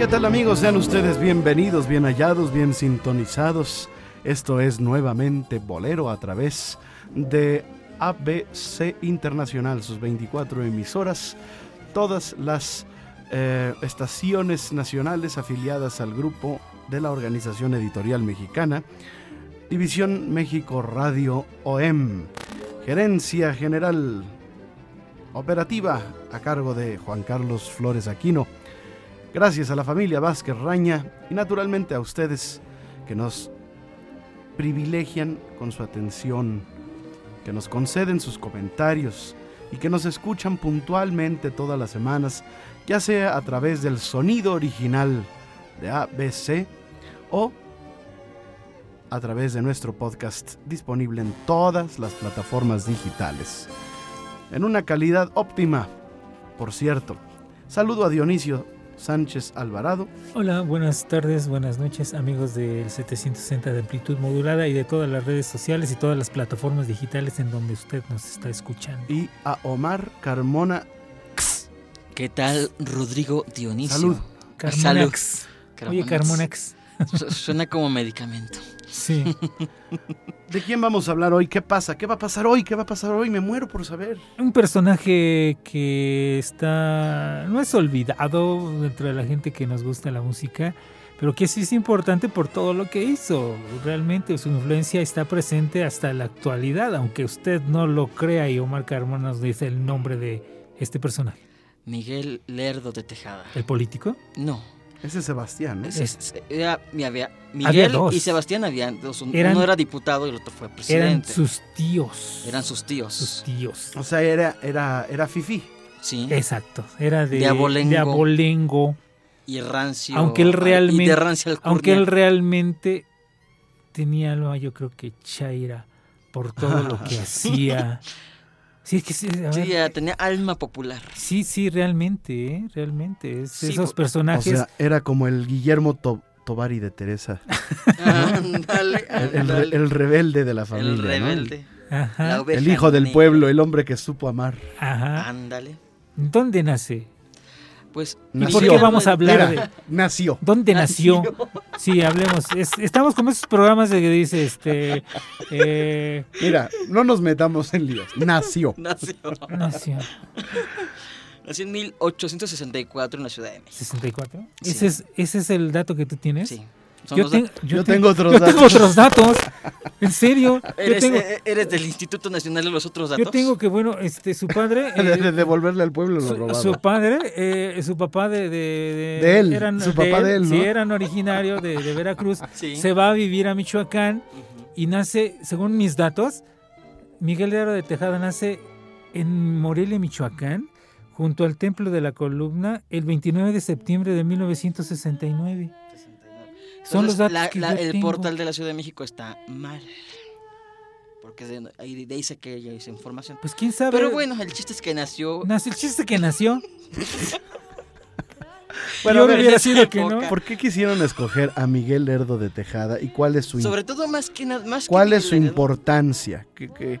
¿Qué tal amigos? Sean ustedes bienvenidos, bien hallados, bien sintonizados. Esto es nuevamente Bolero a través de ABC Internacional, sus 24 emisoras, todas las eh, estaciones nacionales afiliadas al grupo de la Organización Editorial Mexicana, División México Radio OEM, Gerencia General Operativa a cargo de Juan Carlos Flores Aquino. Gracias a la familia Vázquez Raña y naturalmente a ustedes que nos privilegian con su atención, que nos conceden sus comentarios y que nos escuchan puntualmente todas las semanas, ya sea a través del sonido original de ABC o a través de nuestro podcast disponible en todas las plataformas digitales. En una calidad óptima, por cierto. Saludo a Dionisio Sánchez Alvarado. Hola, buenas tardes, buenas noches, amigos del 760 de amplitud modulada y de todas las redes sociales y todas las plataformas digitales en donde usted nos está escuchando. Y a Omar Carmona. ¿Qué tal, Rodrigo Dionisio? Salud. Carmonax. Oye, Carmonax. Suena como medicamento. Sí. ¿De quién vamos a hablar hoy? ¿Qué pasa? ¿Qué va a pasar hoy? ¿Qué va a pasar hoy? Me muero por saber. Un personaje que está. no es olvidado dentro de la gente que nos gusta la música, pero que sí es importante por todo lo que hizo. Realmente su influencia está presente hasta la actualidad, aunque usted no lo crea y Omar Carmona nos dice el nombre de este personaje. Miguel Lerdo de Tejada. ¿El político? No. Ese es Sebastián, ¿no? Es- es- era- mi- había- Había Miguel dos. y Sebastián habían dos. un- Eran- uno era diputado y el otro fue Eran presidente. sus tíos. Eran sus tíos. Sus tíos. O sea, era, era, era Fifi. Sí. Exacto. Era de, De abolengo. de abolengo. Y rancio. Aunque él Y realmente- de rancio alcurnia. Aunque él realmente tenía algo, yo creo que Chaira, por todo lo que hacía. Sí, es que sí, Sí, ya tenía alma popular. sí, sí, realmente, ¿eh? realmente. Es Sí, esos po- O personajes. sea, era como el Guillermo To- Tovari de Teresa. Ándale, El, el re- ándale. el rebelde de la familia. El ¿no? rebelde. ajá, El hijo del pueblo, el hombre que supo amar. ajá. Ándale. ¿Dónde nace? Pues. ¿Y Nació. por qué vamos a hablar de nació. dónde nació? Sí, hablemos. Es- estamos como esos programas de que dice, este, eh, Mira, no nos metamos en líos. Nació. Nació. nació. Nació en 1864 en la Ciudad de México. 64. Sí. Ese es, ese es el dato que tú tienes. Sí. Son Yo, ten- tengo otros yo datos. tengo otros datos. En serio. Yo Eres, tengo, eh, eres del Instituto Nacional de los Otros Datos. yo tengo que, bueno, este, su padre. De, eh, de devolverle al pueblo lo su, robado. su padre, eh, su papá de, de, De él, su papá de él, Sí, ¿no? eran originarios de, de Veracruz. Sí. Se va a vivir a Michoacán y nace, según mis datos, Miguel de Aro de Tejada nace en Morelia, Michoacán, junto al Templo de la Columna, el 29 de septiembre de 1969. Son los datos la- que la- yo el tengo. portal de la Ciudad de México está mal. Porque de, ahí de ahí saqué ella esa información. Pues quién sabe. Pero bueno, el chiste es que nació. Nació, el chiste que nació. Bueno, yo hubiera sido que no. ¿Por qué quisieron escoger a Miguel Lerdo de Tejada y cuál es su, Sobre todo más que nada. Más que cuál es su Lerdo. importancia? ¿Qué, qué-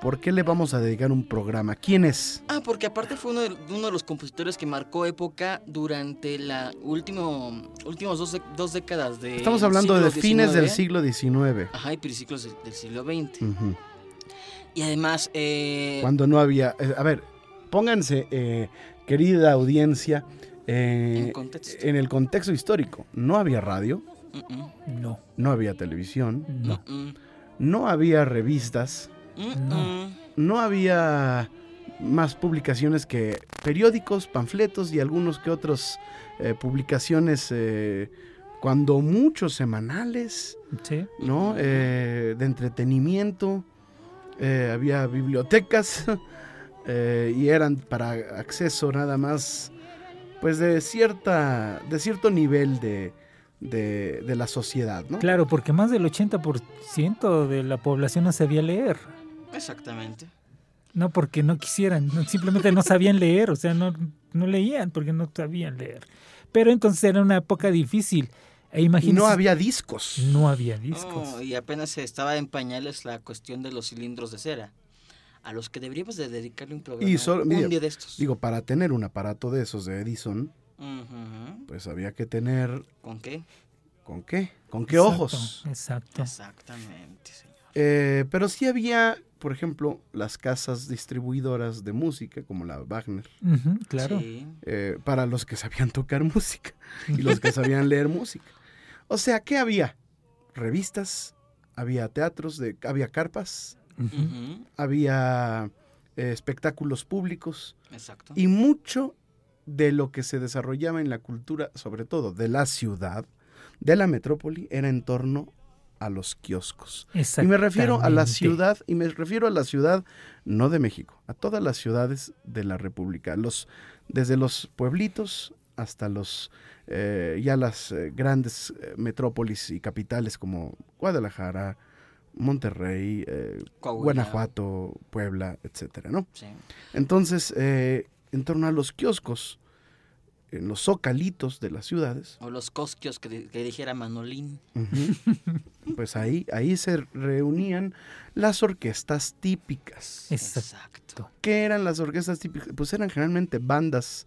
por qué le vamos a dedicar un programa? ¿Quién es? Ah, porque aparte fue uno de, uno de los compositores que marcó época durante la último, últimos dos, dos décadas de. Estamos hablando de fines del siglo XIX. Ajá, y principios del, del siglo XX. Y además. Eh, Cuando no había... eh, a ver, pónganse, eh, querida audiencia, eh, En contexto. en el contexto histórico. No había radio, No, no había televisión, no. no había revistas, No. no había más publicaciones que periódicos, panfletos y algunos que otros eh, publicaciones, eh, cuando muchos semanales, Sí. ¿no? Eh, de entretenimiento, eh, había bibliotecas, eh, y eran para acceso nada más pues de cierta de cierto nivel de, de, de la sociedad, ¿no? Claro, porque más del 80% de la población no sabía leer. Exactamente. No porque no quisieran, no- simplemente no sabían leer, o sea, no, no leían porque no sabían leer. Pero entonces era una época difícil. E no había discos. no había discos. Oh, y apenas estaba en pañales la cuestión de los cilindros de cera, a los que deberíamos de dedicarle un programa Y solo- un mire, día de estos. Digo, para tener un aparato de esos de Edison, pues había que tener ¿Con qué? ¿con qué? ¿Con qué Exacto, ojos? Exacto. Exactamente, señor. Eh, pero sí había, por ejemplo, las casas distribuidoras de música, como la Wagner, claro. Sí. eh, para los que sabían tocar música y los que sabían leer música. O sea, ¿qué había? Revistas, había teatros, de, había carpas, había eh, espectáculos públicos Exacto. y mucho de lo que se desarrollaba en la cultura, sobre todo de la ciudad, de la metrópoli, era en torno a los kioscos. Y me refiero a la ciudad, y me refiero a la ciudad no de México, a todas las ciudades de la República, los, desde los pueblitos hasta los eh, ya las eh, grandes eh, metrópolis y capitales como Guadalajara, Monterrey, eh. Guanajuato, Puebla, etcétera, ¿no? Sí. Entonces, eh, en torno a los kioscos, en los zocalitos de las ciudades, O los cosquios que, di- que dijera Manolín. pues ahí, ahí se reunían las orquestas típicas. Exacto. ¿Qué eran las orquestas típicas? Pues eran generalmente bandas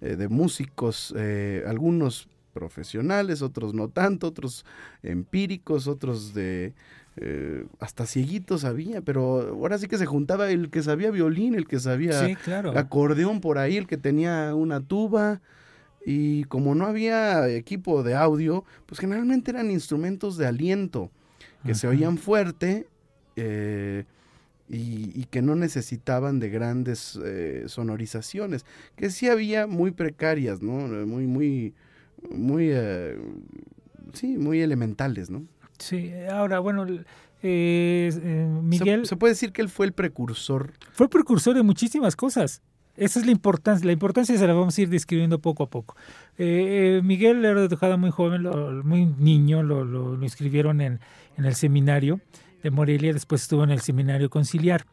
eh, de músicos, eh, algunos profesionales, otros no tanto, otros empíricos, otros de... eh, hasta cieguitos había, pero ahora sí que se juntaba el que sabía violín, el que sabía Sí, claro. acordeón por ahí, el que tenía una tuba. Y como no había equipo de audio, pues generalmente eran instrumentos de aliento, que se oían fuerte eh, y, y que no necesitaban de grandes eh, sonorizaciones, que sí había muy precarias, ¿no? Muy, muy, muy, eh, sí, muy elementales, ¿no? Sí, ahora, bueno, el- eh, eh, Se- Miguel se puede decir que él fue el precursor fue precursor de muchísimas cosas. Esa es la importancia. La importancia se la vamos a ir describiendo poco a poco. Eh, eh, Miguel era de Tejada muy joven, lo- muy niño, lo, lo, lo inscribieron en, en el seminario de Morelia, después estuvo en el seminario conciliar.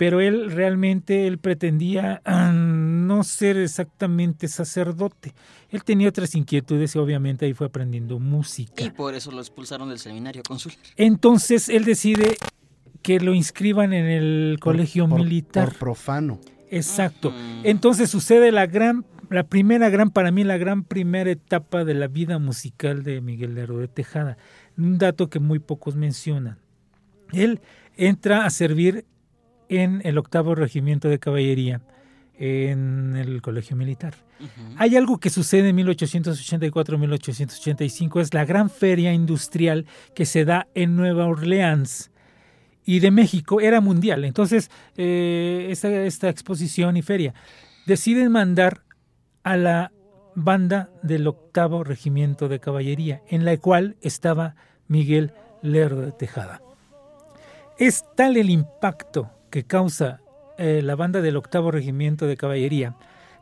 Pero él realmente él pretendía ah, no ser exactamente sacerdote. Él tenía otras inquietudes y obviamente ahí fue aprendiendo música. Y por eso lo expulsaron del seminario consular. Entonces él decide que lo inscriban en el colegio por- militar. por profano. Exacto. Entonces sucede la gran, la primera gran, para mí, la gran primera etapa de la vida musical de Miguel Lerdo de Tejada. Un dato que muy pocos mencionan. Él entra a servir en el octavo regimiento de caballería en el colegio militar. Hay algo que sucede en 1884-1885, es la gran feria industrial que se da en Nueva Orleans y de México, era mundial. Entonces, eh, esta, esta exposición y feria deciden mandar a la banda del octavo regimiento de caballería, en la cual estaba Miguel Lerdo de Tejada. Es tal el impacto que causa eh, la banda del octavo regimiento de caballería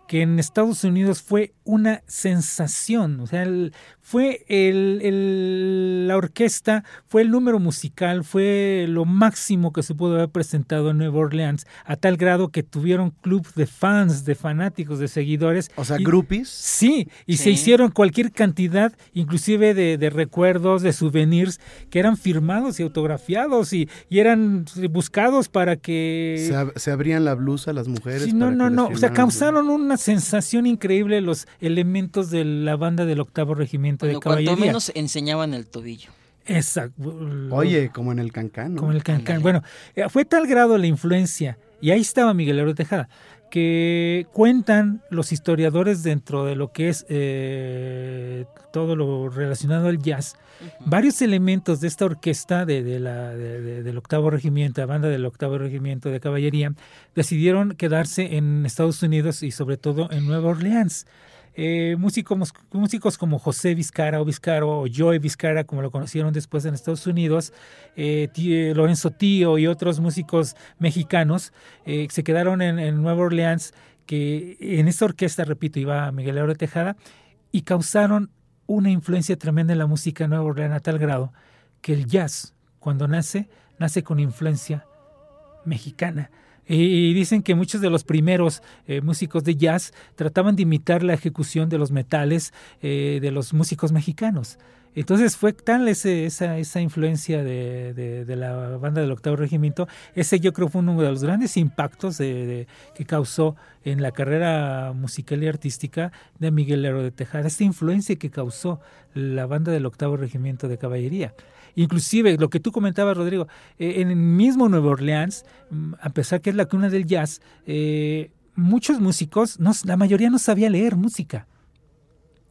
que en Estados Unidos fue una sensación, o sea, el- fue el, el- la orquesta, fue el número musical, fue lo máximo que se pudo haber presentado en Nueva Orleans, a tal grado que tuvieron club de fans, de fanáticos, de seguidores. O sea, Y- groupies. Sí, y se hicieron cualquier cantidad, inclusive de, de recuerdos, de souvenirs, que eran firmados y autografiados y, y eran buscados para que... Se, ab- se abrían la blusa las mujeres. Sí, no, para no, que no. O sea, causaron una sensación increíble los elementos de la banda del octavo regimiento Bueno, de cuanto caballería. menos enseñaban el tobillo. Exacto. Oye, como en el cancán. ¿no? Como el cancán. Bueno, eh, fue tal grado la influencia, y ahí estaba Miguel Aro Tejada, que cuentan los historiadores dentro de lo que es eh, todo lo relacionado al jazz, varios elementos de esta orquesta de, de la, de- de- del octavo regimiento, la banda del octavo regimiento de caballería, decidieron quedarse en Estados Unidos y sobre todo en Nueva Orleans. Eh, músicos, músicos como José Vizcara o Vizcaro o Joe Vizcara, como lo conocieron después en Estados Unidos, eh, Lorenzo Tío y otros músicos mexicanos, se quedaron en, Nueva Orleans, que en esta orquesta, repito, iba Miguel Aure Tejada, y causaron una influencia tremenda en la música Nueva Orleans a tal grado que el jazz, cuando nace, nace con influencia mexicana. Y dicen que muchos de los primeros eh, músicos de jazz trataban de imitar la ejecución de los metales eh, de los músicos mexicanos. Entonces fue tal esa, esa influencia de, la banda del octavo regimiento, ese yo creo fue uno de los grandes impactos que causó en la carrera musical y artística de Miguel Hero de Tejada, esta influencia que causó la banda del octavo regimiento de caballería. Inclusive lo que tú comentabas, Rodrigo, eh, en el mismo Nueva Orleans, mm, a pesar que es la cuna del jazz, eh, muchos músicos, no, la mayoría no sabía leer música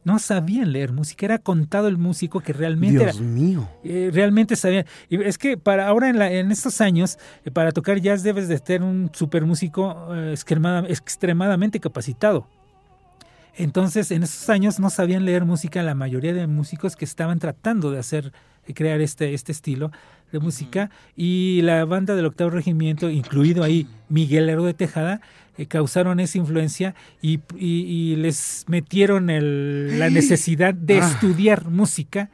no sabían leer música, era contado el músico que realmente Dios mío. Eh, realmente sabía. Y es que para ahora en, la, en estos años, eh, para tocar jazz debes de ser un super músico eh, extremadamente capacitado. Entonces, en esos años no sabían leer música la mayoría de músicos que estaban tratando de hacer crear este, este estilo de música y la banda del octavo regimiento, incluido ahí Miguel Hero de Tejada, eh, causaron esa influencia y, les metieron la necesidad de ah. estudiar música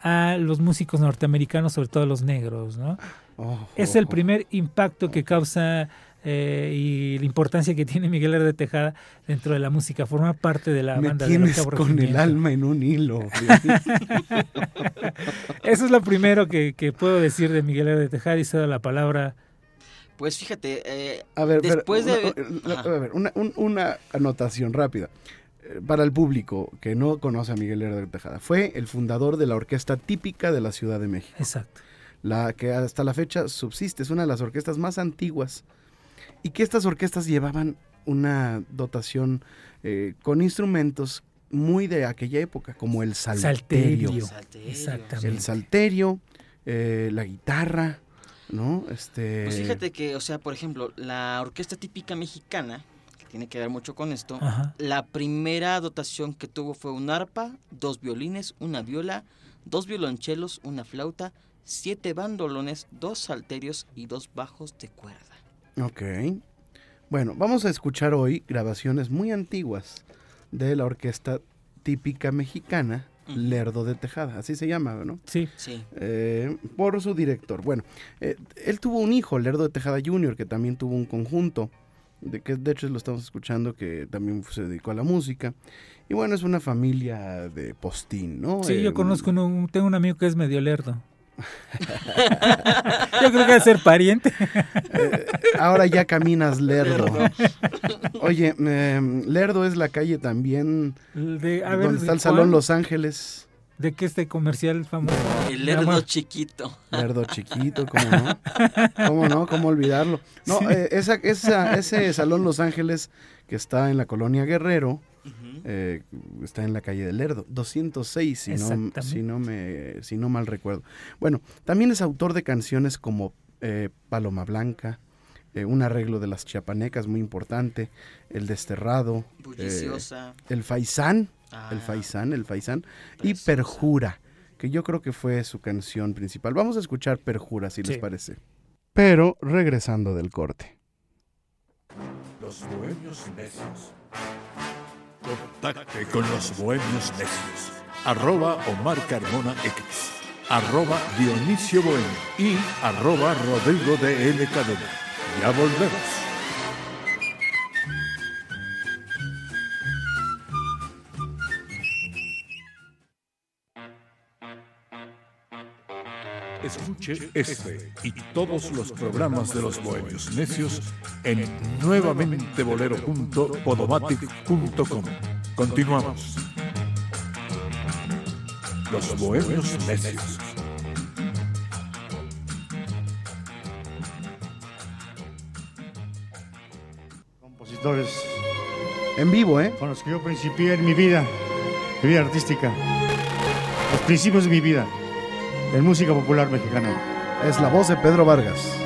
a los músicos norteamericanos, sobre todo a los negros. ¿no? Oh, es el primer impacto que causa eh, y la importancia que tiene Miguel Hero de Tejada dentro de la música. Forma parte de la banda del octavo con el alma en un hilo. Eso es lo primero que, puedo decir de Miguel Hero de Tejada y se da la palabra pues fíjate, eh, a ver, después de... Una, una, anotación rápida eh, para el público que no conoce a Miguel Herrera Tejada. Fue el fundador de la orquesta típica de la Ciudad de México. Exacto. La que hasta la fecha subsiste, es una de las orquestas más antiguas. Y que estas orquestas llevaban una dotación eh, con instrumentos muy de aquella época, como el salterio. salterio. Exactamente. El salterio, eh, la guitarra, ¿no? Este... Pues fíjate que, o sea, por ejemplo, la orquesta típica mexicana, que tiene que ver mucho con esto, la primera dotación que tuvo fue un arpa, dos violines, una viola, dos violonchelos, una flauta, siete bandolones, dos salterios y dos bajos de cuerda. Ok. Bueno, vamos a escuchar hoy grabaciones muy antiguas de la orquesta típica mexicana Lerdo de Tejada, así se llama, ¿no? Sí. sí. Eh, por su director. Bueno, eh, él tuvo un hijo, Lerdo de Tejada Jr., que también tuvo un conjunto, de que de hecho lo estamos escuchando, que también se dedicó a la música. Y bueno, es una familia de postín, ¿no? Sí, yo conozco, un, tengo un amigo que es medio lerdo. Yo creo que es ser pariente. Eh, ahora ya caminas lerdo. Oye, em, Lerdo es la calle también donde está el Salón Los Ángeles. ¿De qué este comercial famoso? El Lerdo chiquito. Lerdo chiquito, ¿cómo no? ¿Cómo no? ¿Cómo olvidarlo? No, eh, esa, ese Salón Los Ángeles que está en la colonia Guerrero, eh, está en la calle del Lerdo, 206, si no, si, no me, si no mal recuerdo. Bueno, también es autor de canciones como eh, Paloma Blanca, eh, un arreglo de las chiapanecas muy importante, El Desterrado, El Faisán, El ah. Faisán, El Faisán, y Perjura, que yo creo que fue su canción principal. Vamos a escuchar Perjura, si les parece. Pero regresando del corte. Los bohemios necios Contacte con los bohemios necios. Arroba Omar Carmona X. Arroba Dionisio Bohemio. Y arroba Rodrigo de L. Ya volvemos. Escuche este y todos los programas de los Bohemios Necios en nuevamentebolero.podomatic.com. Continuamos. Los Bohemios Necios. Compositores en vivo, ¿eh? Con los que yo principié en mi vida, mi vida artística, los principios de mi vida en música popular mexicana. Es la voz de Pedro Vargas.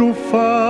Tu faz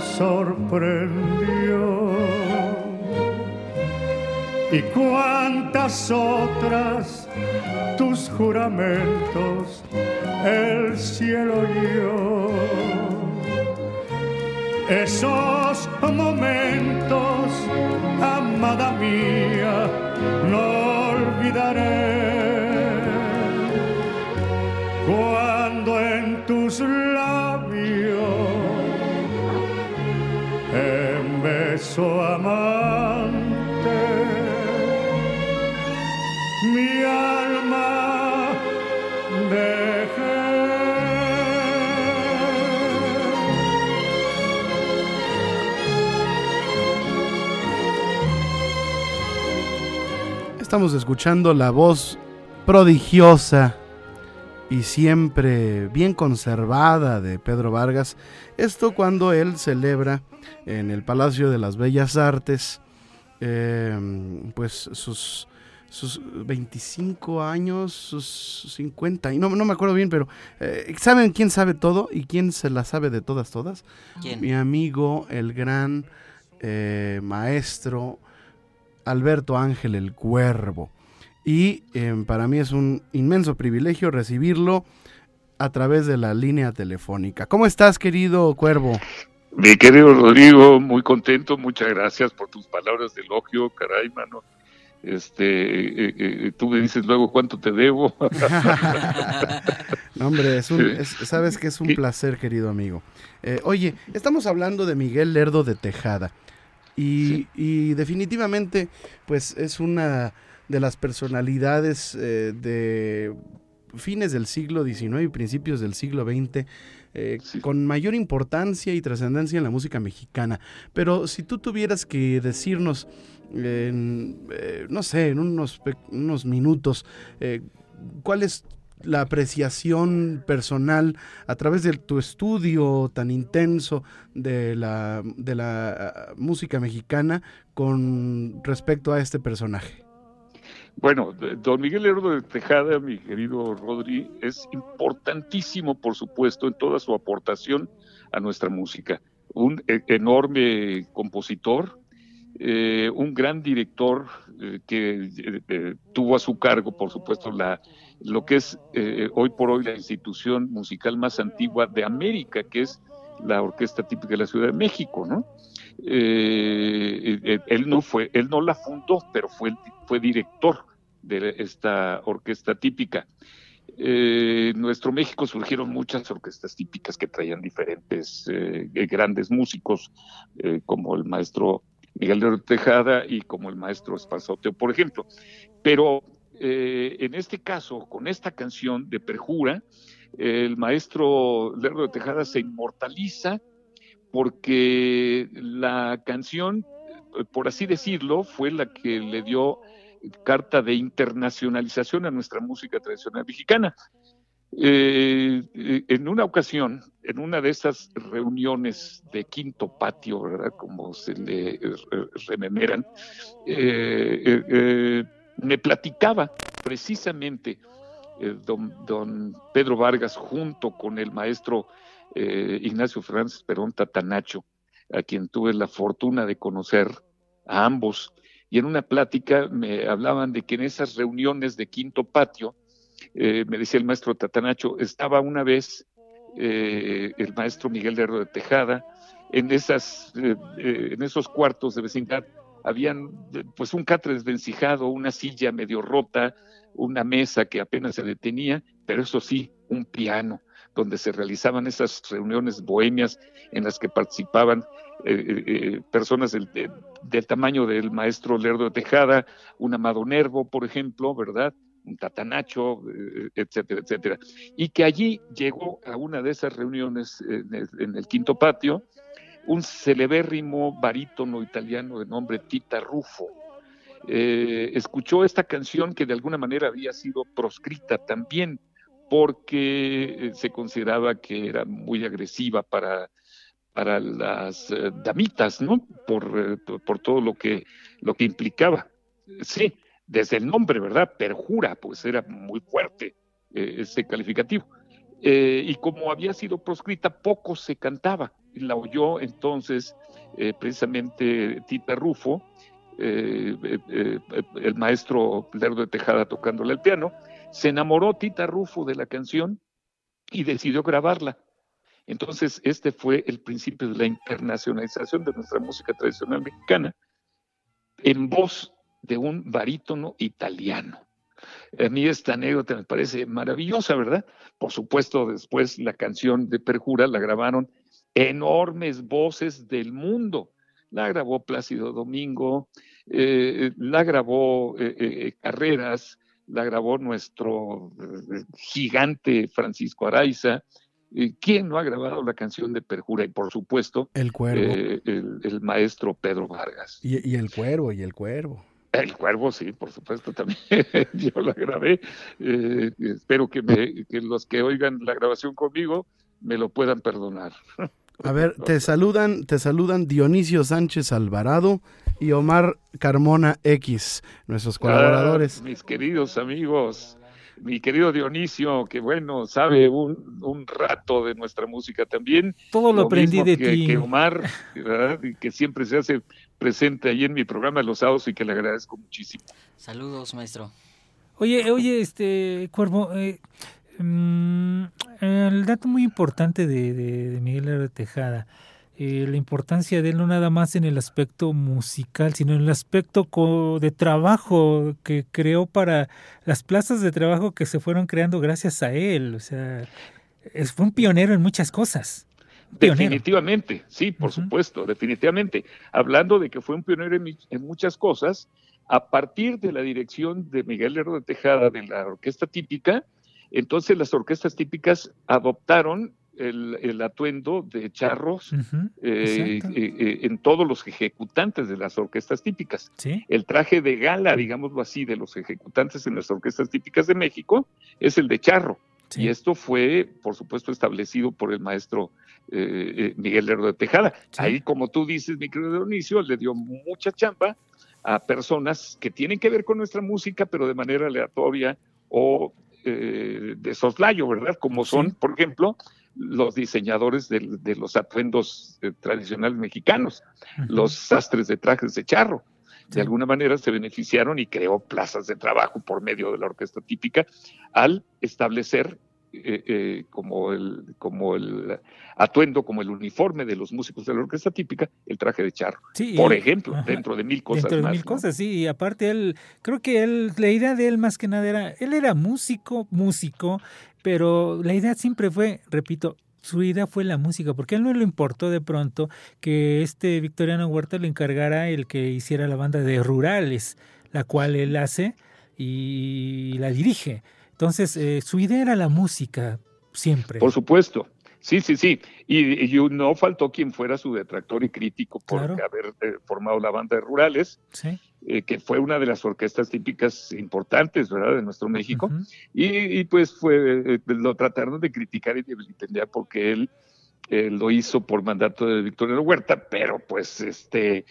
sorprendió. Y cuántas otras tus juramentos el cielo yo. Esos momentos, amada mía, no olvidaré. Amante, mi alma. Estamos escuchando la voz prodigiosa y siempre bien conservada de Pedro Vargas. Esto cuando él celebra en el Palacio de las Bellas Artes em, pues sus, sus 25 años, sus 50, y no, no me acuerdo bien, pero eh, ¿saben quién sabe todo y quién se la sabe de todas, todas? Mi amigo, el gran eh, maestro Alberto Ángel el Cuervo y em, para mí es un inmenso privilegio recibirlo a través de la línea telefónica. ¿Cómo estás, querido Cuervo? Mi querido Rodrigo, muy contento, muchas gracias por tus palabras de elogio, caray, mano. Este, eh, eh, tú me dices luego cuánto te debo. no, hombre, sabes que es un placer, querido amigo. Eh, oye, estamos hablando de Miguel Lerdo de Tejada y, y definitivamente, pues es una de las personalidades eh, de fines del siglo XIX y principios del siglo XX eh, con mayor importancia y trascendencia en la música mexicana. Pero si tú tuvieras que decirnos, en, eh, no sé, en unos, unos minutos, cuál es la apreciación personal a través de tu estudio tan intenso de la, de la ah, música mexicana con respecto a este personaje. Bueno, don Miguel Lerdo de Tejada, mi querido Rodri, es importantísimo, por supuesto, en toda su aportación a nuestra música. Un e, enorme compositor, eh, un gran director eh, que eh, tuvo a su cargo, por supuesto, la, lo que es hoy por hoy la institución musical más antigua de América, que es la orquesta típica de la Ciudad de México, ¿no? Él no fue, él no la fundó, pero fue, director de esta orquesta típica. Eh, en nuestro México surgieron muchas orquestas típicas que traían diferentes eh, grandes músicos, eh, como el maestro Miguel de Tejada y como el maestro Espazoteo, por ejemplo. Pero en este caso, con esta canción de Perjura, el maestro Lerdo de Tejada se inmortaliza porque la canción, por así decirlo, fue la que le dio carta de internacionalización a nuestra música tradicional mexicana. Eh, en una ocasión, en una de esas reuniones de quinto patio, ¿verdad? Como se le rememeran, eh, me platicaba precisamente don, Pedro Vargas junto con el maestro Ignacio Fernández Perón Tatanacho, a quien tuve la fortuna de conocer a ambos. Y en una plática me hablaban de que en esas reuniones de quinto patio, eh, me decía el maestro Tatanacho, estaba una vez eh, el maestro Miguel Lerdo de Tejada, en, esas, eh, en esos cuartos de vecindad habían pues un catre desvencijado, una silla medio rota, una mesa que apenas se detenía, pero eso sí, un piano donde se realizaban esas reuniones bohemias en las que participaban personas del, tamaño del maestro Lerdo de Tejada, un Amado Nervo, por ejemplo, ¿verdad? un tatanacho, eh, etcétera, etcétera. Y que allí llegó a una de esas reuniones en el, quinto patio un celebérrimo barítono italiano de nombre Tita Rufo. Eh, escuchó esta canción que de alguna manera había sido proscrita también porque eh, se consideraba que era muy agresiva para, para las damitas, ¿no? Por, por todo lo que, lo que implicaba. Sí, desde el nombre, ¿verdad? Perjura, pues era muy fuerte eh, ese calificativo. Eh, y como había sido proscrita, poco se cantaba. La oyó entonces eh, precisamente Tita Rufo, el maestro Lerdo de Tejada tocándole el piano. Se enamoró Tita Rufo de la canción y decidió grabarla. Entonces, este fue el principio de la internacionalización de nuestra música tradicional mexicana en voz de un barítono italiano. A mí esta anécdota me parece maravillosa, ¿verdad? Por supuesto, después la canción de Perjura la grabaron enormes voces del mundo. La grabó Plácido Domingo, eh, la grabó eh, eh, Carreras, la grabó nuestro gigante Francisco Araiza. ¿Quién no ha grabado la canción de Perjura? Y por supuesto, el cuervo. El, maestro Pedro Vargas. y el cuervo, y el cuervo. El cuervo, sí, por supuesto, también. Yo la grabé. Eh, espero que, me, que los que oigan la grabación conmigo me lo puedan perdonar. A ver, te saludan, te saludan Dionisio Sánchez Alvarado y Omar Carmona X, nuestros colaboradores. Ah, mis queridos amigos, mi querido Dionisio, que bueno, sabe un, un rato de nuestra música también. Todo lo, aprendí de que, ti. Que Omar, ¿verdad? Y que siempre se hace presente ahí en mi programa los sábados y que le agradezco muchísimo. Saludos, maestro. Oye, oye, este, Cuervo, eh, mm, el dato muy importante de, de, Miguel R. Tejada, eh, la importancia de él no nada más en el aspecto musical, sino en el aspecto de trabajo que creó para las plazas de trabajo que se fueron creando gracias a él. O sea, es, fue un pionero en muchas cosas. Definitivamente, sí, por supuesto, definitivamente. Hablando de que fue un pionero en, muchas cosas, a partir de la dirección de Miguel Lerdo de Tejada de la orquesta típica, entonces las orquestas típicas adoptaron el, atuendo de charros eh, eh, eh, en todos los ejecutantes de las orquestas típicas. El traje de gala, digámoslo así, de los ejecutantes en las orquestas típicas de México es el de charro. Y esto fue, por supuesto, establecido por el maestro eh, Miguel Lerdo de Tejada. Ahí, como tú dices, mi querido Dionisio, le dio mucha chamba a personas que tienen que ver con nuestra música, pero de manera aleatoria o eh, de soslayo, ¿verdad? Como son, por ejemplo, los diseñadores de, los atuendos tradicionales mexicanos, los sastres de trajes de charro. De alguna manera se beneficiaron y creó plazas de trabajo por medio de la orquesta típica al establecer eh, eh, como, el, como el atuendo, como el uniforme de los músicos de la orquesta típica, el traje de charro. por ejemplo, dentro de mil cosas. Dentro de mil cosas, sí. Y aparte, él, creo que él, la idea de él más que nada era, él era músico, músico, pero la idea siempre fue, repito, su idea fue la música, porque a él no le importó de pronto que este Victoriano Huerta le encargara el que hiciera la banda de Rurales, la cual él hace y la dirige. Entonces, eh, su idea era la música, Siempre. Por supuesto. Sí, sí, sí. Y, no faltó quien fuera su detractor y crítico por haber eh, formado la banda de Rurales, eh, que fue una de las orquestas típicas importantes, ¿verdad?, de nuestro México. y, pues fue, eh, lo trataron de criticar y de entender porque él lo hizo por mandato de Victoria Huerta, pero pues este...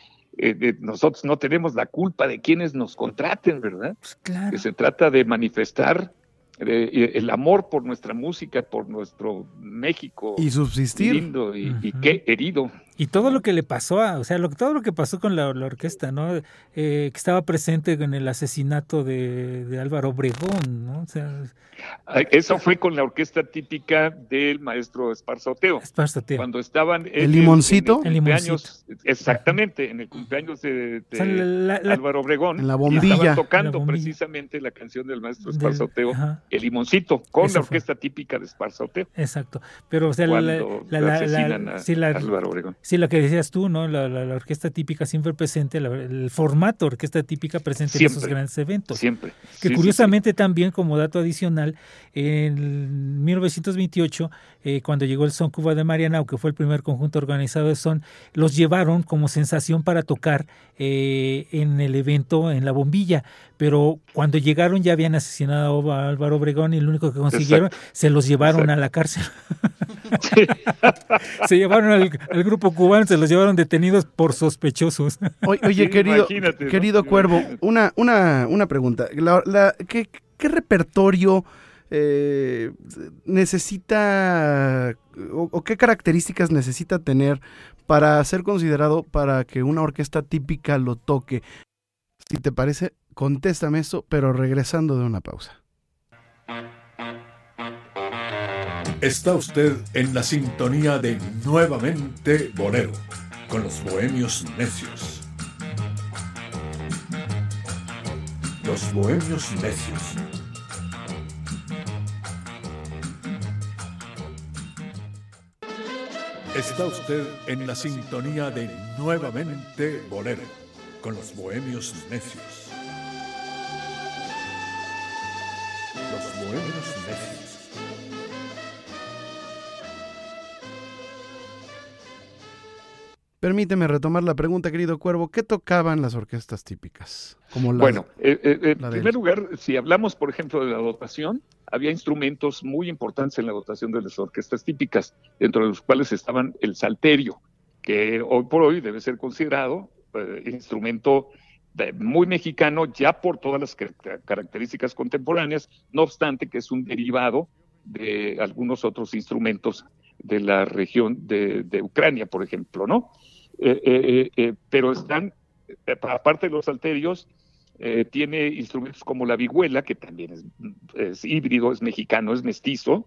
nosotros no tenemos la culpa de quienes nos contraten, ¿verdad? Pues claro. Que se trata de manifestar el amor por nuestra música, por nuestro México. Y subsistir. Lindo y, qué herido. Y todo lo que le pasó, a, o sea, lo, todo lo que pasó con la, orquesta, ¿no? Eh, que estaba presente en el asesinato de, Álvaro Obregón, ¿no? O sea, Eso fue con la orquesta típica del maestro Esparzoteo. Esparzoteo. Cuando estaban... ¿El limoncito? el cumpleaños, Exactamente, en el cumpleaños de, Álvaro Obregón. En la bombilla. Estaban tocando precisamente la canción del maestro Esparzoteo, El limoncito, con la orquesta típica de Esparzoteo. Exacto. Pero, o sea, la, Álvaro Obregón. Sí, lo que decías tú, ¿no? La, orquesta típica siempre presente, el formato orquesta típica presente en esos grandes eventos. Siempre. Que curiosamente también, como dato adicional, en 1928, eh, cuando llegó el Son Cuba de Marianao, que fue el primer conjunto organizado de son, los llevaron como sensación para tocar eh, en el evento en la bombilla. Pero cuando llegaron ya habían asesinado a Álvaro Obregón y lo único que consiguieron, se los llevaron a la cárcel. se llevaron al grupo cubanos se los llevaron detenidos por sospechosos. Oye, querido, querido Cuervo, una, una, una pregunta. La, ¿qué, repertorio eh, necesita o, qué características necesita tener para ser considerado para que una orquesta típica lo toque? Si te parece, contéstame eso, pero regresando de una pausa. Está usted en la sintonía de Nuevamente Bolero, con los bohemios necios. Los bohemios necios. Está usted en la sintonía de Nuevamente Bolero, con los bohemios necios. Permíteme retomar la pregunta, querido Cuervo. ¿Qué tocaban las orquestas típicas? Como bueno, eh, eh, eh, en primer lugar, si hablamos, por ejemplo, de la dotación, había instrumentos muy importantes en la dotación de las orquestas típicas, dentro de los cuales estaban el salterio, que hoy por hoy debe ser considerado instrumento muy mexicano ya por todas las características contemporáneas, no obstante que es un derivado de algunos otros instrumentos de la región de, de Ucrania, por ejemplo, ¿no? Eh, eh, eh, pero están, aparte de los salterios, tiene instrumentos como la vihuela, que también es, híbrido, es mexicano, es mestizo,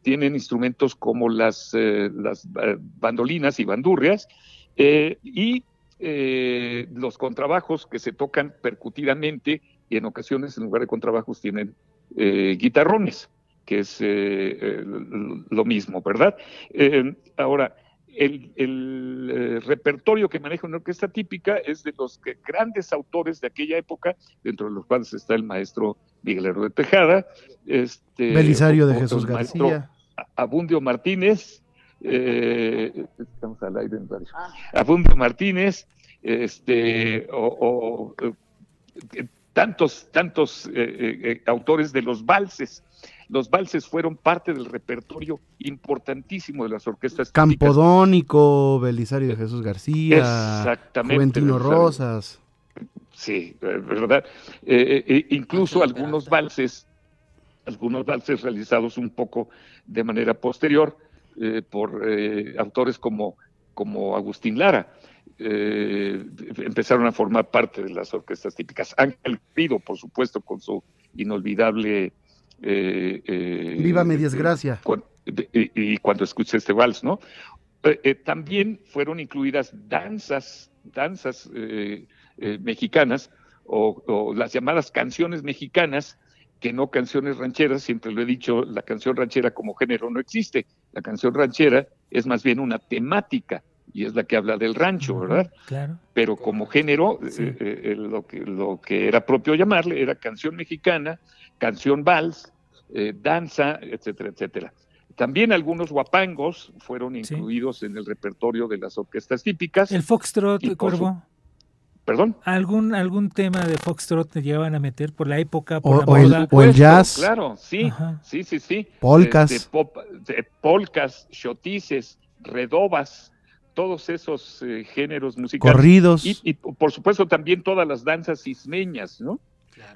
tienen instrumentos como las bandolinas y bandurrias, y los contrabajos que se tocan percutidamente y en ocasiones en lugar de contrabajos tienen guitarrones, que es lo mismo, ¿verdad? ahora, el, eh, repertorio que maneja una orquesta típica es de los grandes autores de aquella época, dentro de los cuales está el maestro Miguel de Tejada, este, Belisario de Jesús García, Abundio Martínez, eh, estamos al aire en radio. Abundio Martínez, este, o, eh, tantos, tantos autores de los valses los valses fueron parte del repertorio importantísimo de las orquestas. Campodónico, Belisario de Jesús García, Exactamente, Juventino Rosas. Sí, eh, verdad. Eh, eh, incluso algunos valses, algunos valses realizados un poco de manera posterior por autores como, como Agustín Lara. empezaron a formar parte de las orquestas típicas. Ángel Pido, por supuesto, con su inolvidable eh, eh, Viva mi desgracia. y, cuando escuché este vals, ¿no? Eh, también fueron incluidas danzas, danzas mexicanas o, las llamadas canciones mexicanas, que no canciones rancheras, siempre lo he dicho, la canción ranchera como género no existe. La canción ranchera es más bien una temática y es la que habla del rancho, ¿verdad? Claro. Pero como género, lo, que, lo que era propio llamarle era canción mexicana, canción vals, eh, danza, etcétera, etcétera. También algunos guapangos fueron incluidos en el repertorio de las orquestas típicas. El foxtrot, Cuervo. ¿Perdón? ¿Algún, ¿Algún tema de foxtrot te llevan a meter por la época, por o, la o, el, jazz. Claro, sí, sí, sí, sí. Polcas. De, polcas, chotices, redobas, todos esos eh, géneros musicales. Corridos. Y, y, por supuesto también todas las danzas ismeñas, ¿no?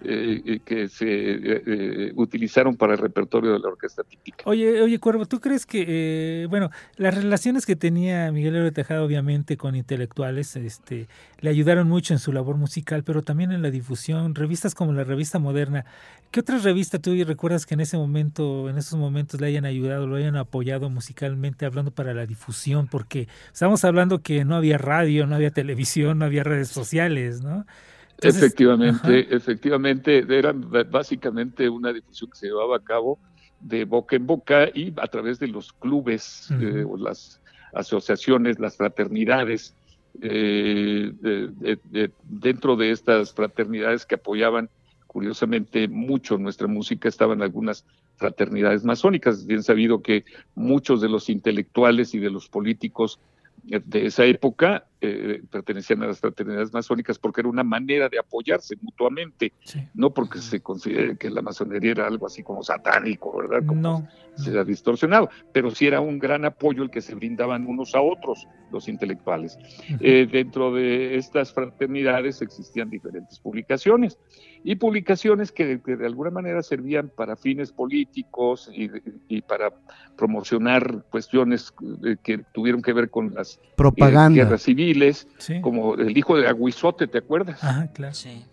Eh, eh, que se eh, utilizaron para el repertorio de la orquesta típica. Oye, oye Cuervo, ¿tú crees que, bueno, las relaciones que tenía Miguel Héroe Tejada obviamente con intelectuales este, le ayudaron mucho en su labor musical, pero también en la difusión, revistas como la revista Moderna, ¿qué otra revista tú recuerdas que en ese momento, en esos momentos le hayan ayudado, lo hayan apoyado musicalmente, hablando para la difusión? Porque estamos hablando que no había radio, no había televisión, no había redes sociales, ¿no? Efectivamente, efectivamente, era básicamente una difusión que se llevaba a cabo de boca en boca y a través de los clubes eh, o las asociaciones, las fraternidades. Eh, dentro de estas fraternidades que apoyaban curiosamente mucho nuestra música estaban algunas fraternidades masónicas. Bien sabido que muchos de los intelectuales y de los políticos de esa época eh, pertenecían a las fraternidades masónicas porque era una manera de apoyarse mutuamente, no porque se considere que la masonería era algo así como satánico, ¿verdad? Como no, se ha distorsionado, pero sí era un gran apoyo el que se brindaban unos a otros los intelectuales. Eh, dentro de estas fraternidades existían diferentes publicaciones y publicaciones que, de alguna manera servían para fines políticos y, y para promocionar cuestiones eh, que tuvieron que ver con las propaganda. guerras civiles como el hijo de Aguizote, ¿te acuerdas? Ajá, claro. Sí.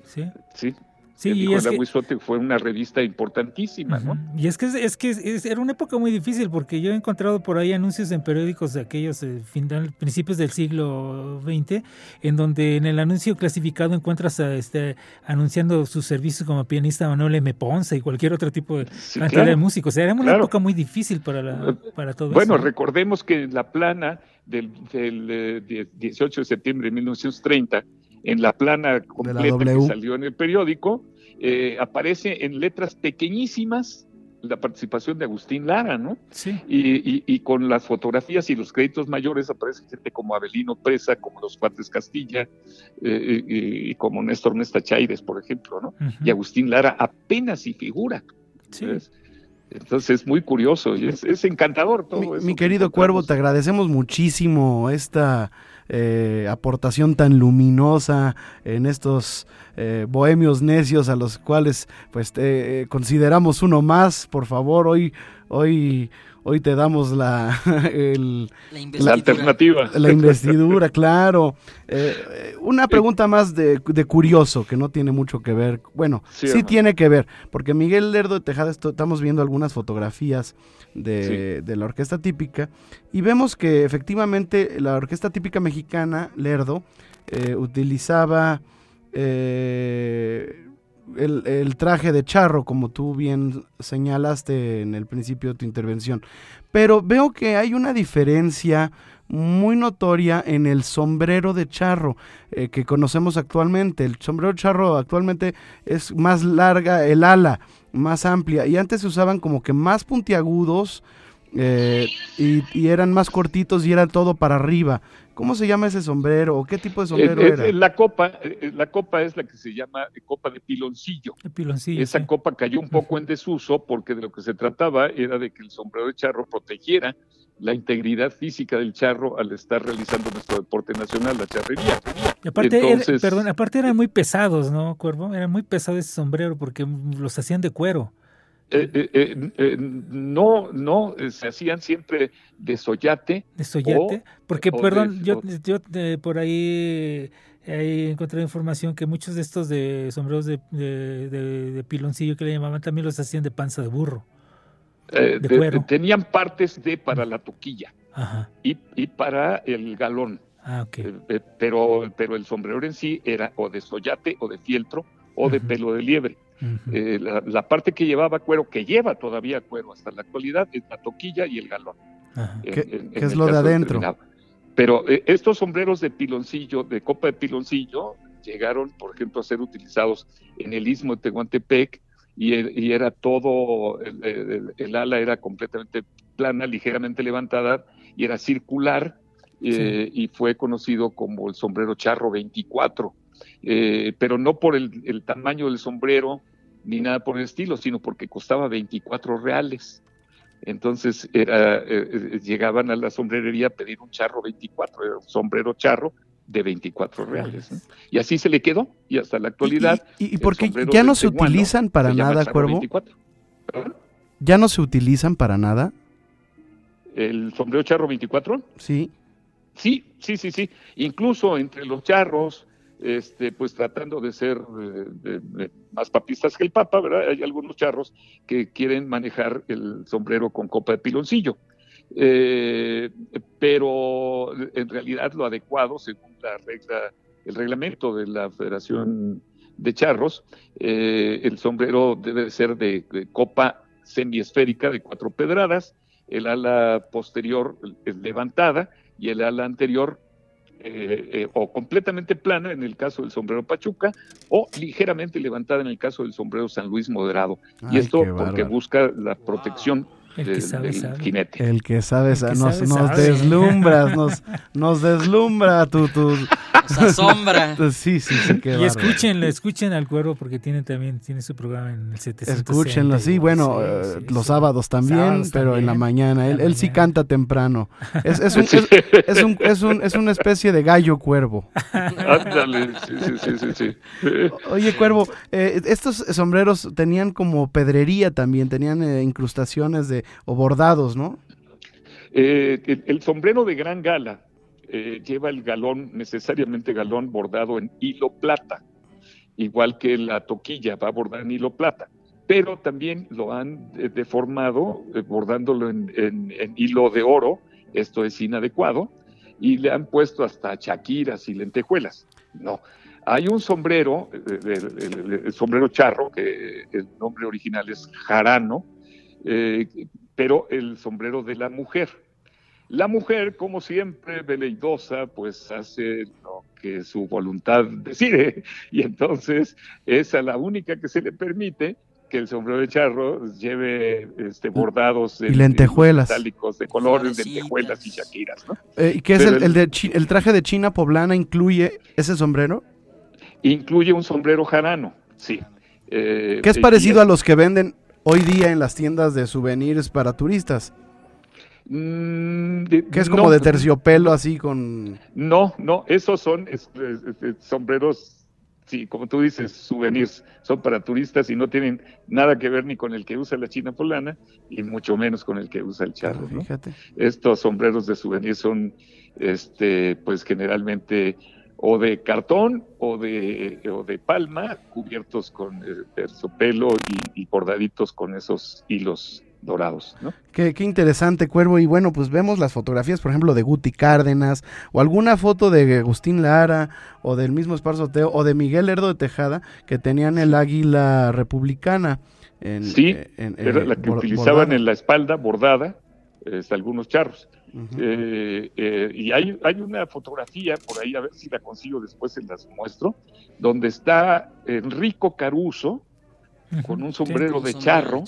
Sí. Sí. Sí, el de Aguizote fue una revista importantísima, ¿no? Y es que, es que era una época muy difícil porque yo he encontrado por ahí anuncios en periódicos de aquellos eh, final, principios del siglo XX, en donde en el anuncio clasificado encuentras a, este, anunciando sus servicios como pianista Manuel M. Ponce y cualquier otro tipo de cantidad de músicos. O sea, era una época muy difícil para, la, eh, para todos. Bueno, recordemos que la plana del, 18 eh, de septiembre de 1930, en la plana completa que salió en el periódico, eh, aparece en letras pequeñísimas la participación de Agustín Lara, ¿no? Sí. Y, con las fotografías y los créditos mayores aparece gente como Abelino Presa, como los Cuates Castilla, eh, y, como Néstor Nesta Chaires, por ejemplo, ¿no? Y Agustín Lara apenas si figura. Sí. Entonces es muy curioso y es, encantador todo mi, eso. Mi querido Cuervo, te agradecemos muchísimo esta eh, aportación tan luminosa en estos eh, bohemios necios a los cuales pues eh, consideramos uno más. Por favor, hoy, hoy hoy te damos la, la, alternativa. La investidura, claro. Eh, una pregunta más de, curioso, que no tiene mucho que ver. Bueno, sí, tiene que ver, porque Miguel Lerdo de Tejada, estamos viendo algunas fotografías de, de, la orquesta típica y vemos que efectivamente la orquesta típica mexicana, Lerdo, eh, utilizaba... Eh, el, traje de charro, como tú bien señalaste en el principio de tu intervención. Pero veo que hay una diferencia muy notoria en el sombrero de charro eh, que conocemos actualmente. El sombrero de charro actualmente es más larga, el ala más amplia, y antes se usaban como que más puntiagudos eh, y, y, eran más cortitos y era todo para arriba. ¿Cómo se llama ese sombrero o qué tipo de sombrero era? La copa, eh, la copa es la que se llama copa de piloncillo. piloncillo Esa copa cayó un poco en desuso porque de lo que se trataba era de que el sombrero de charro protegiera la integridad física del charro al estar realizando nuestro deporte nacional, la charrería. Y aparte, perdón, aparte eran muy pesados, ¿no, Cuervo? Era muy pesado ese sombrero porque los hacían de cuero. Eh, eh, eh, no, no, se hacían siempre de soyate. De soyate, porque, perdón, yo, yo por ahí, ahí encontré información que muchos de estos de sombreros de, de, piloncillo que le llamaban también los hacían de panza de burro. tenían partes de para la toquilla Y, y para el galón. Ah, pero, pero el sombrero en sí era o de soyate o de fieltro o de pelo de liebre. Eh, la, parte que llevaba cuero, que lleva todavía cuero hasta la actualidad, es la toquilla y el galón. ¿Qué, es lo de adentro? Pero eh, estos sombreros de piloncillo, de copa de piloncillo, llegaron, por ejemplo, a ser utilizados en el istmo de Tehuantepec y, era todo, el, ala era completamente plana, ligeramente levantada y era circular eh, y fue conocido como el sombrero charro 24, eh, pero no por el, tamaño del sombrero ni nada por el estilo, sino porque costaba 24 reales. Entonces era, eh, llegaban a la sombrerería a pedir un charro 24, era un sombrero charro de 24 reales. Y así se le quedó y hasta la actualidad. ¿Y, y, porque ya no se utilizan para nada, Cuervo? ¿Ya no se utilizan para nada? ¿El sombrero charro 24? Sí. Sí, sí, sí, sí. Incluso entre los charros, este, pues tratando de ser eh, más papistas que el Papa, ¿verdad? Hay algunos charros que quieren manejar el sombrero con copa de piloncillo. Eh, pero en realidad lo adecuado, según la regla, el reglamento de la Federación de Charros, eh, el sombrero debe ser de, copa semiesférica de cuatro pedradas, el ala posterior levantada y el ala anterior eh, o completamente plana en el caso del sombrero Pachuca o ligeramente levantada en el caso del sombrero San Luis moderado. y esto porque busca la protección el que sabe, El que sabe, nos, nos deslumbras, nos, nos deslumbra tu, tu... asombra. sí, sí, sí. y escúchenlo, escuchen al cuervo porque tiene también, tiene su programa en el 700. Escúchenlo, sí, bueno, eh, los sábados también, pero en la mañana. Él, él sí canta temprano. Es, es, un, es, un, es, un, es una especie de gallo cuervo. Ándale, sí, sí, sí, sí, Oye, cuervo, eh, estos sombreros tenían como pedrería también, tenían eh, incrustaciones de o bordados, ¿no? Eh, el, sombrero de gran gala eh, lleva el galón, necesariamente galón bordado en hilo plata, igual que la toquilla va bordada en hilo plata, pero también lo han eh, deformado bordándolo en, hilo de oro, esto es inadecuado, y le han puesto hasta chaquiras y lentejuelas. No, hay un sombrero, el, sombrero charro, que el nombre original es jarano, eh, pero el sombrero de la mujer. La mujer, como siempre, veleidosa, pues hace lo que su voluntad decide, y entonces es a la única que se le permite que el sombrero de charro lleve este, bordados y lentejuelas metálicos de colores, lentejuelas y shakiras. ¿no? Eh, ¿Y qué es el, de el traje de China poblana? ¿Incluye ese sombrero? Incluye un sombrero jarano, sí. Eh, ¿Qué es parecido a los que venden hoy día en las tiendas de souvenirs para turistas? Mm, que es como de terciopelo así con... No, no, esos son sombreros, sí, como tú dices, souvenirs, son para turistas y no tienen nada que ver ni con el que usa la china polana y mucho menos con el que usa el charro. fíjate. Estos sombreros de souvenirs son, este, pues generalmente o de cartón o de, o de palma cubiertos con eh, terciopelo y, y, bordaditos con esos hilos dorados. ¿no? Qué, qué, interesante, Cuervo. Y bueno, pues vemos las fotografías, por ejemplo, de Guti Cárdenas, o alguna foto de Agustín Lara, o del mismo Esparzo Teo, o de Miguel Herdo de Tejada, que tenían el águila republicana. En, sí, eh, era la que utilizaban en la espalda bordada, este, algunos charros. Eh, eh, y hay, hay una fotografía por ahí, a ver si la consigo después, se las muestro, donde está Enrico Caruso con un sombrero de charro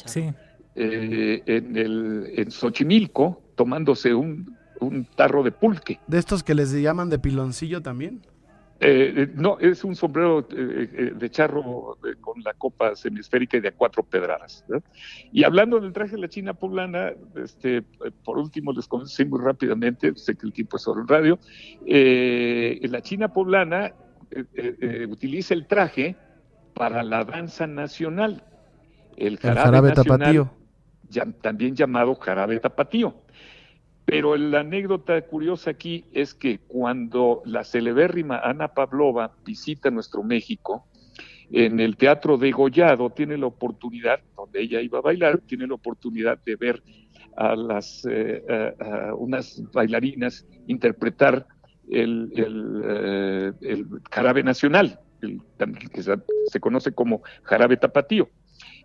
eh, en, el, en Xochimilco tomándose un, un tarro de pulque. ¿De estos que les llaman de piloncillo también? Eh, eh, no, es un sombrero eh, de charro con la copa semisférica y de cuatro pedradas. Y hablando del traje de la China poblana, este, por último les conocí muy rápidamente, sé que el tiempo es sobre el radio, la China poblana utiliza el traje para la danza nacional, el jarabe, tapatío. también llamado jarabe tapatío. Pero la anécdota curiosa aquí es que cuando la celebérrima Ana Pavlova visita nuestro México, en el Teatro de Gollado tiene la oportunidad, donde ella iba a bailar, tiene la oportunidad de ver a las eh, unas bailarinas interpretar el, el, eh, jarabe nacional, el, que se, conoce como jarabe tapatío.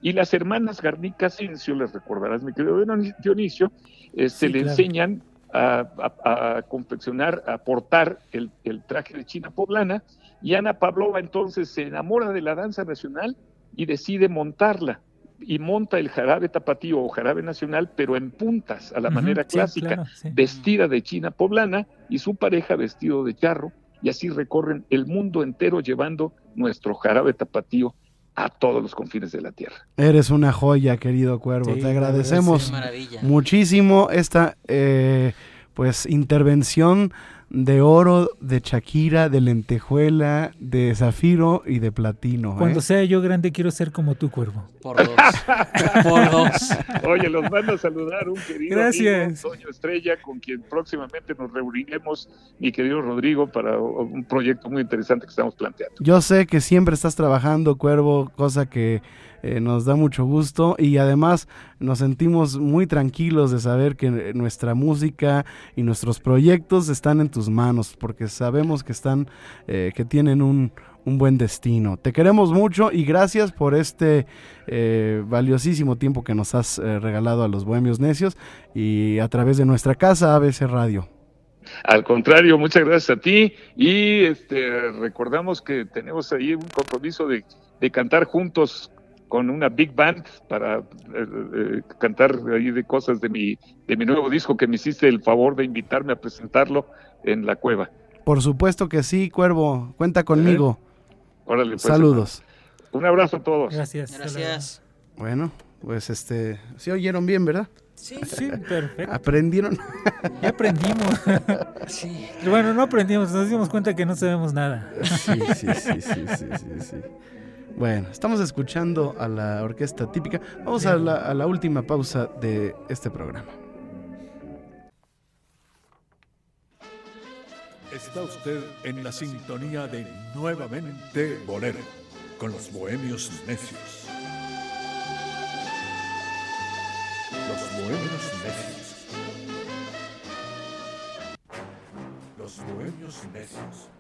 Y las hermanas Garnica Asensio, les recordarás, mi querido Dionisio, se este, le enseñan a, confeccionar, a portar el, traje de China poblana, y Ana Pavlova entonces se enamora de la danza nacional y decide montarla. y monta el jarabe tapatío o jarabe nacional, pero en puntas, a la manera clásica, vestida de china poblana y su pareja vestido de charro, y así recorren el mundo entero llevando nuestro jarabe tapatío a todos los confines de la tierra. Eres una joya, querido Cuervo. Te agradecemos muchísimo esta eh, pues intervención de oro, de Shakira, de lentejuela, de zafiro y de platino. Cuando ¿eh? sea yo grande quiero ser como tu cuervo. Por dos. Por dos. Oye, los mando a saludar un querido Gracias. amigo, Estrella, con quien próximamente nos reuniremos, mi querido Rodrigo, para un proyecto muy interesante que estamos planteando. Yo sé que siempre estás trabajando, Cuervo, cosa que eh, nos da mucho gusto y además nos sentimos muy tranquilos de saber que nuestra música y nuestros proyectos están en tus manos porque sabemos que están, eh, que tienen un, buen destino. Te queremos mucho y gracias por este eh, valiosísimo tiempo que nos has regalado a los Bohemios Necios y a través de nuestra casa ABC Radio. Al contrario, muchas gracias a ti y este, recordamos que tenemos ahí un compromiso de, de cantar juntos con una big band para eh, eh, cantar ahí de cosas de mi, de mi nuevo disco que me hiciste el favor de invitarme a presentarlo en la cueva. Por supuesto que sí, Cuervo, cuenta conmigo. Órale, pues, Saludos. Un abrazo a todos. Gracias. Gracias. Bueno, pues este, sí oyeron bien, ¿verdad? Sí, sí, perfecto. ¿Aprendieron? Ya aprendimos. Sí. Bueno, no aprendimos, nos dimos cuenta que no sabemos nada. Sí, sí, sí, sí, sí, sí. sí. Bueno, estamos escuchando a la orquesta típica. Vamos a la, última pausa de este programa. Está usted en la sintonía de Nuevamente Bolero, con los bohemios necios. Los bohemios necios. Los bohemios necios.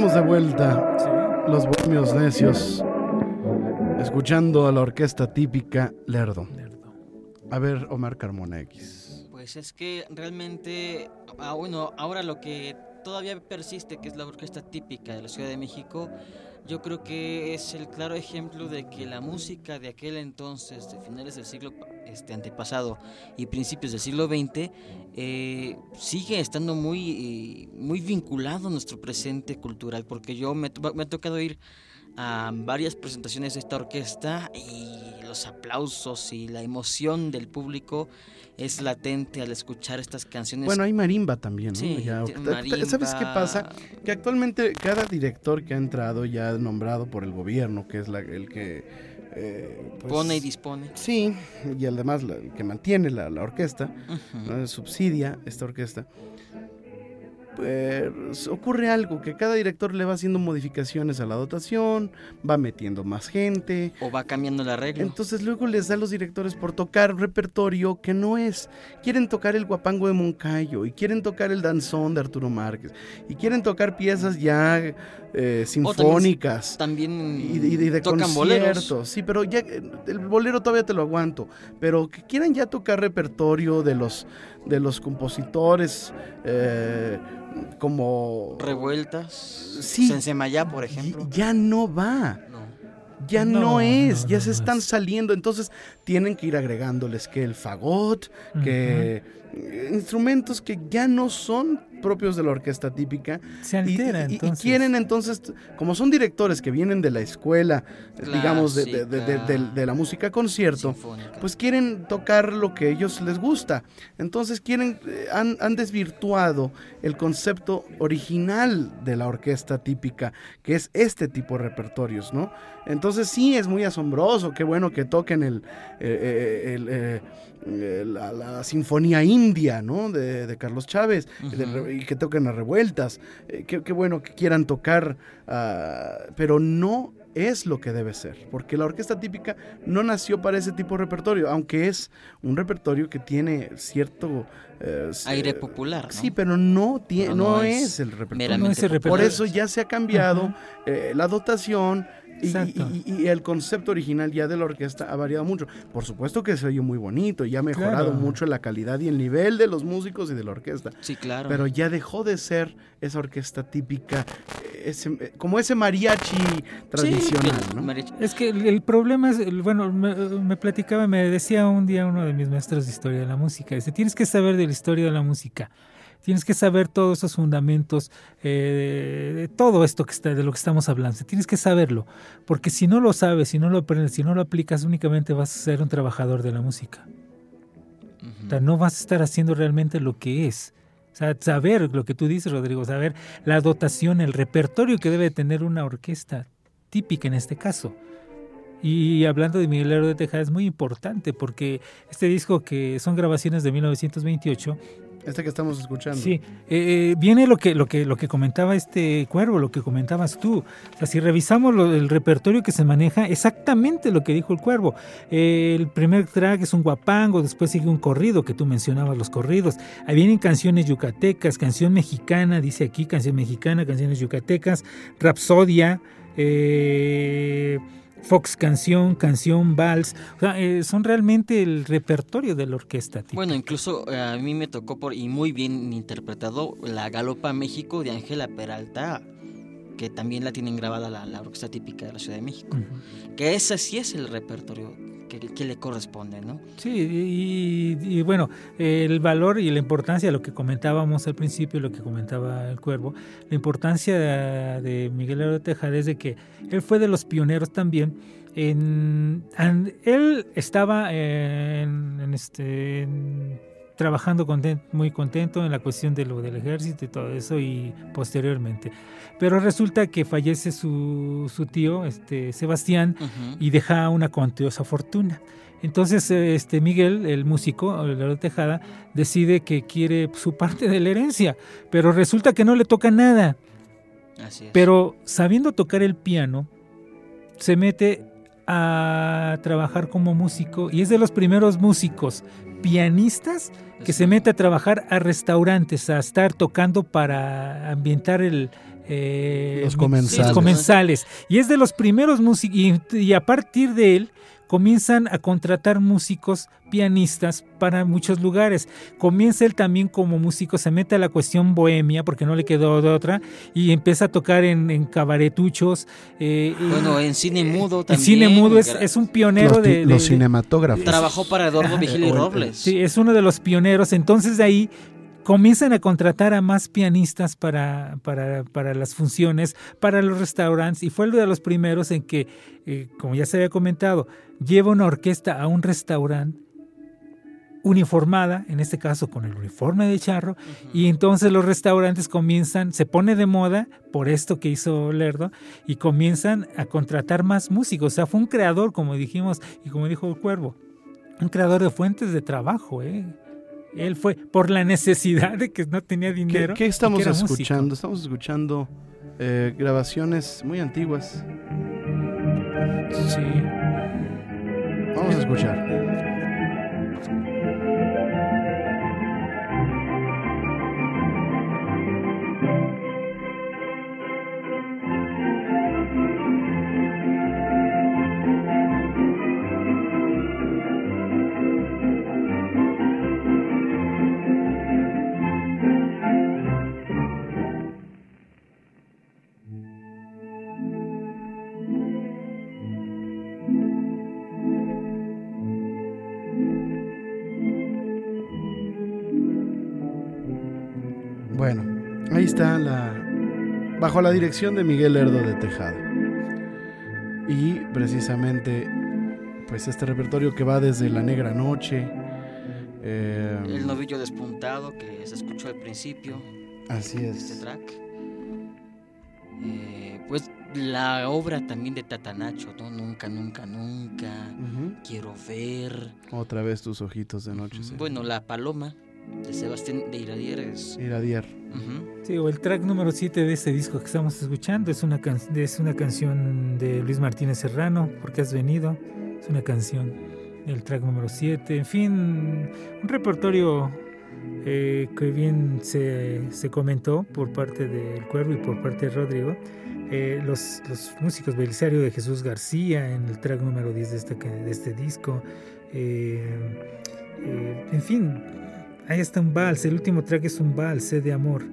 Estamos de vuelta, los bohemios necios, escuchando a la orquesta típica Lerdo. A ver, Omar Carmona X. Pues es que realmente, ah, bueno, ahora lo que todavía persiste, que es la orquesta típica de la Ciudad de México, yo creo que es el claro ejemplo de que la música de aquel entonces, de finales del siglo este, antepasado y principios del siglo XX, eh, sigue estando muy, muy vinculado a nuestro presente cultural, porque yo me, me ha tocado ir a varias presentaciones de esta orquesta y los aplausos y la emoción del público es latente al escuchar estas canciones. Bueno, hay marimba también, ¿no? ¿Sabes qué pasa? Que actualmente cada director que ha entrado ya nombrado por el gobierno, que es la, el que... Eh, pues Pone y dispone. Sí, y además el que mantiene la, orquesta, subsidia esta orquesta ocurre algo, que cada director le va haciendo modificaciones a la dotación, va metiendo más gente. O va cambiando la regla. Entonces luego les da a los directores por tocar repertorio que no es. Quieren tocar el guapango de Moncayo, y quieren tocar el danzón de Arturo Márquez, y quieren tocar piezas ya eh, sinfónicas. también, y, de tocan conciertos. Sí, pero ya el bolero todavía te lo aguanto. Pero que quieran ya tocar repertorio de los, de los compositores. Eh, como... Revueltas. Sí. Sensemayá, por ejemplo. Ya no va. Ya no, es, ya se están saliendo, entonces tienen que ir agregándoles que el fagot, que instrumentos que ya no son propios de la orquesta típica. Se altera, y, quieren entonces, como son directores que vienen de la escuela, digamos, de, la música concierto, pues quieren tocar lo que ellos les gusta. Entonces quieren, eh, han, han desvirtuado el concepto original de la orquesta típica, que es este tipo de repertorios, ¿no? Entonces sí es muy asombroso, qué bueno que toquen el, eh, eh, eh, la, Sinfonía India, ¿no? De, Carlos Chávez, y que toquen las revueltas. Eh, qué, bueno que quieran tocar, ah, pero no es lo que debe ser, porque la orquesta típica no nació para ese tipo de repertorio, aunque es un repertorio que tiene cierto eh, aire popular. Sí, pero no, tiene, no, es, el repertorio. Por eso ya se ha cambiado la dotación y, el concepto original ya de la orquesta ha variado mucho. Por supuesto que se oye muy bonito y ha mejorado mucho la calidad y el nivel de los músicos y de la orquesta. Sí, claro. Pero ya dejó de ser esa orquesta típica, como ese mariachi tradicional. Es que el, problema es, bueno, me, me, platicaba, me decía un día uno de mis maestros de historia de la música, dice, tienes que saber de la historia de la música tienes que saber todos esos fundamentos, eh, de todo esto que está, de lo que estamos hablando. Tienes que saberlo, porque si no lo sabes, si no lo aprendes, si no lo aplicas, únicamente vas a ser un trabajador de la música. O sea, no vas a estar haciendo realmente lo que es. O sea, saber lo que tú dices, Rodrigo, saber la dotación, el repertorio que debe tener una orquesta típica en este caso. Y hablando de Miguel Herrero de Tejada es muy importante porque este disco que son grabaciones de 1928 este que estamos escuchando. Sí, eh, eh, viene lo que, lo, que, lo que comentaba este cuervo, lo que comentabas tú. O sea, si revisamos el repertorio que se maneja, exactamente lo que dijo el cuervo. Eh, el primer track es un guapango, después sigue un corrido, que tú mencionabas los corridos. Ahí vienen canciones yucatecas, canción mexicana, dice aquí, canción mexicana, canciones yucatecas, rapsodia, eh Fox Canción, Canción, Vals, eh, son realmente el repertorio de la orquesta. Bueno, incluso eh, a mí me tocó por, y muy bien interpretado la Galopa México de Ángela Peralta, que también la tienen grabada la, orquesta típica de la Ciudad de México. Que ese sí es el repertorio que, le corresponde, ¿no? Sí, y, bueno, el valor y la importancia lo que comentábamos al principio, lo que comentaba el Cuervo, la importancia de, Miguel Herrero Tejada es de que él fue de los pioneros también en, él estaba en, este trabajando muy contento en la cuestión de lo del ejército y todo eso y posteriormente. Pero resulta que fallece su, su tío, este Sebastián, y deja una cuantiosa fortuna. Entonces este Miguel, el músico, el Tejada, decide que quiere su parte de la herencia, pero resulta que no le toca nada. Pero sabiendo tocar el piano, se mete a trabajar como músico y es de los primeros músicos pianistas que se mete a trabajar a restaurantes, a estar tocando para ambientar el, eh, los, comensales. comensales. Y es de los primeros músicos, y, a partir de él comienzan a contratar músicos pianistas para muchos lugares. Comienza él también como músico, se mete a la cuestión bohemia porque no le quedó de otra y empieza a tocar en, cabaretuchos. Eh, bueno, en cine mudo también. En cine mudo es, un pionero de, Los cinematógrafos. Trabajó para Eduardo Vigil Robles. Sí, es uno de los pioneros. Entonces de ahí comienzan a contratar a más pianistas para, para, las funciones, para los restaurantes, y fue uno de los primeros en que, eh, como ya se había comentado, lleva una orquesta a un restaurante uniformada, en este caso con el uniforme de charro, y entonces los restaurantes comienzan, se pone de moda por esto que hizo Lerdo, y comienzan a contratar más músicos. O sea, fue un creador, como dijimos, y como dijo el Cuervo, un creador de fuentes de trabajo, ¿eh? Él fue por la necesidad de que no tenía dinero. ¿Qué, estamos escuchando? Estamos escuchando eh, grabaciones muy antiguas. Sí. Vamos a escuchar. Bajo la dirección de Miguel Herdo de Tejada. Y precisamente pues este repertorio que va desde La Negra Noche, eh, el novillo despuntado que se escuchó al principio. Así es. Este track. Eh, pues la obra también de Tatanacho, ¿no? Nunca, nunca, nunca. Quiero ver. Otra vez tus ojitos de noche. Bueno, La Paloma de Sebastián de Iradier es... Iradier. Sí, o el track número 7 de este disco que estamos escuchando es una, es una canción de Luis Martínez Serrano, porque has venido. Es una canción. El track número 7. En fin, un repertorio eh, que bien se, se, comentó por parte del Cuervo y por parte de Rodrigo. Eh, los, los, músicos Belisario de Jesús García en el track número 10 de este, de este disco. Eh, en fin, ahí está un vals. El último track es un vals de amor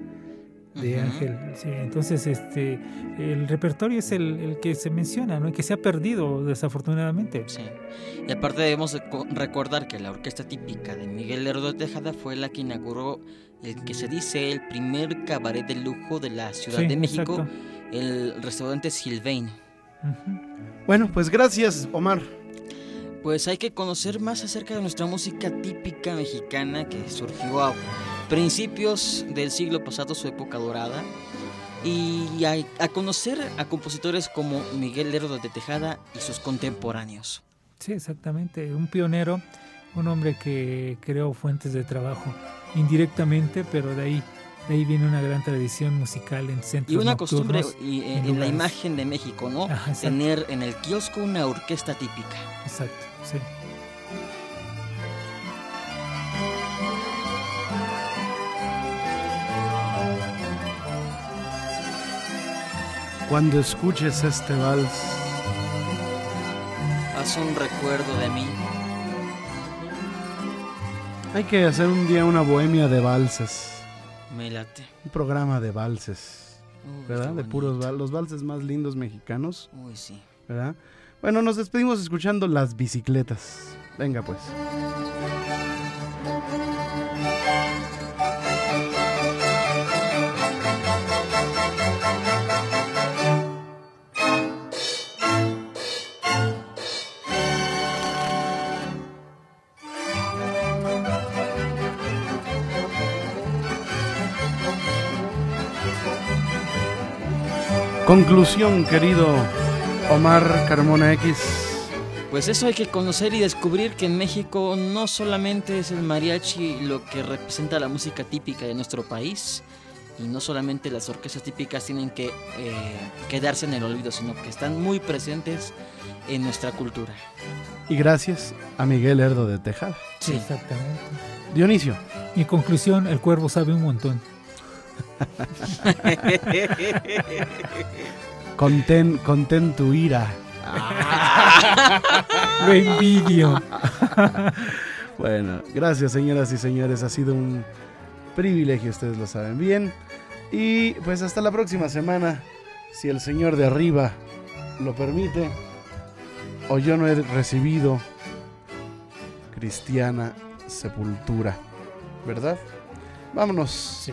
de Ángel. entonces, este, el repertorio es el, que se menciona, ¿no? Y que se ha perdido, desafortunadamente. Sí. Y aparte debemos recordar que la orquesta típica de Miguel Lerdo de Tejada fue la que inauguró el que se dice el primer cabaret de lujo de la Ciudad de México, el restaurante Silvain. Bueno, pues gracias, Omar. Pues hay que conocer más acerca de nuestra música típica mexicana que surgió a principios del siglo pasado, su época dorada, y a, conocer a compositores como Miguel Lerdo de Tejada y sus contemporáneos. Sí, exactamente, un pionero, un hombre que creó fuentes de trabajo indirectamente, pero de ahí de ahí viene una gran tradición musical en centros Y una costumbre y, en, la imagen de México, ¿no? Tener en el kiosco una orquesta típica. Exacto, sí. Cuando escuches este vals, haz un recuerdo de mí. Hay que hacer un día una bohemia de valses. Me late. Un programa de valses. ¿Verdad? De puros los valses más lindos mexicanos. Uy, sí. ¿Verdad? Bueno, nos despedimos escuchando las bicicletas. Venga pues. Conclusión, querido Omar Carmona X. Pues eso hay que conocer y descubrir que en México no solamente es el mariachi lo que representa la música típica de nuestro país, y no solamente las orquestas típicas tienen que eh, quedarse en el olvido, sino que están muy presentes en nuestra cultura. Y gracias a Miguel Herdo de Tejada. Sí, exactamente. Dionisio. Mi conclusión, el cuervo sabe un montón. Contén, contén tu ira. Lo envidio. bueno, gracias señoras y señores. Ha sido un privilegio, ustedes lo saben bien. Y pues hasta la próxima semana, si el Señor de arriba lo permite, o yo no he recibido cristiana sepultura, ¿verdad? Vámonos. Sí.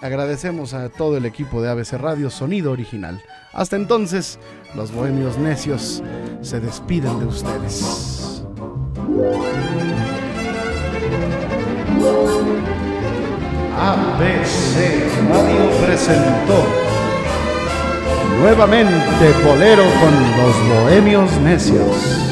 Agradecemos a todo el equipo de ABC Radio Sonido Original. Hasta entonces, los bohemios necios se despiden de ustedes. ABC Radio presentó nuevamente Bolero con los bohemios necios.